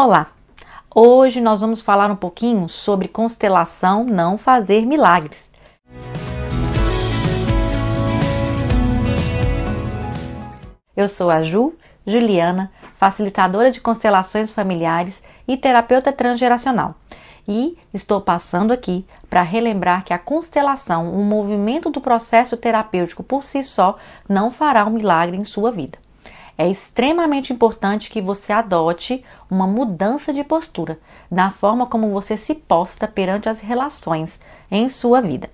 Olá! Hoje nós vamos falar um pouquinho sobre constelação não fazer milagres. Eu sou a Ju Juliana, facilitadora de constelações familiares e terapeuta transgeracional. E estou passando aqui para relembrar que a constelação, um movimento do processo terapêutico por si só, não fará um milagre em sua vida é extremamente importante que você adote uma mudança de postura na forma como você se posta perante as relações em sua vida.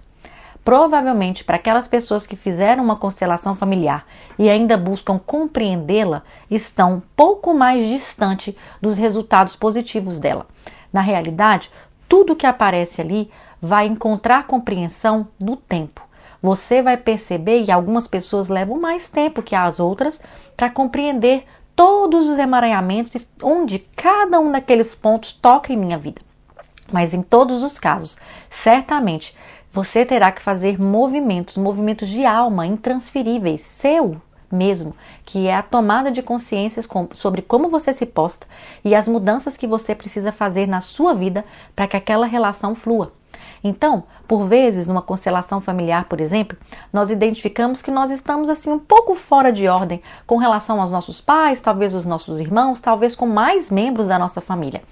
Provavelmente, para aquelas pessoas que fizeram uma constelação familiar e ainda buscam compreendê-la, estão um pouco mais distante dos resultados positivos dela. Na realidade, tudo que aparece ali vai encontrar compreensão no tempo você vai perceber, e algumas pessoas levam mais tempo que as outras para compreender todos os emaranhamentos e onde cada um daqueles pontos toca em minha vida. Mas em todos os casos, certamente você terá que fazer movimentos, movimentos de alma intransferíveis, seu mesmo, que é a tomada de consciência sobre como você se posta e as mudanças que você precisa fazer na sua vida para que aquela relação flua. Então, por vezes, numa constelação familiar, por exemplo, nós identificamos que nós estamos assim um pouco fora de ordem com relação aos nossos pais, talvez os nossos irmãos, talvez com mais membros da nossa família.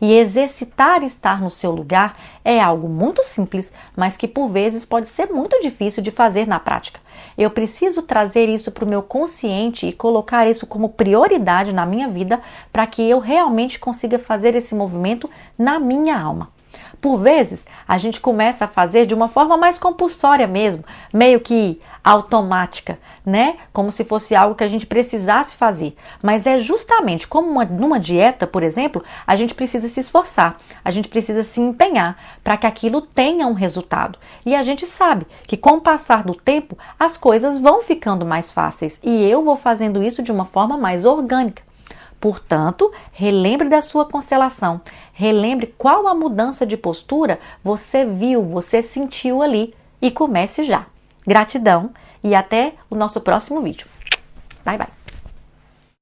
E exercitar estar no seu lugar é algo muito simples, mas que por vezes pode ser muito difícil de fazer na prática. Eu preciso trazer isso para o meu consciente e colocar isso como prioridade na minha vida para que eu realmente consiga fazer esse movimento na minha alma. Por vezes, a gente começa a fazer de uma forma mais compulsória mesmo, meio que automática, né? Como se fosse algo que a gente precisasse fazer. Mas é justamente como uma, numa dieta, por exemplo, a gente precisa se esforçar, a gente precisa se empenhar para que aquilo tenha um resultado. E a gente sabe que com o passar do tempo as coisas vão ficando mais fáceis e eu vou fazendo isso de uma forma mais orgânica. Portanto, relembre da sua constelação, relembre qual a mudança de postura você viu, você sentiu ali e comece já. Gratidão e até o nosso próximo vídeo. Bye bye.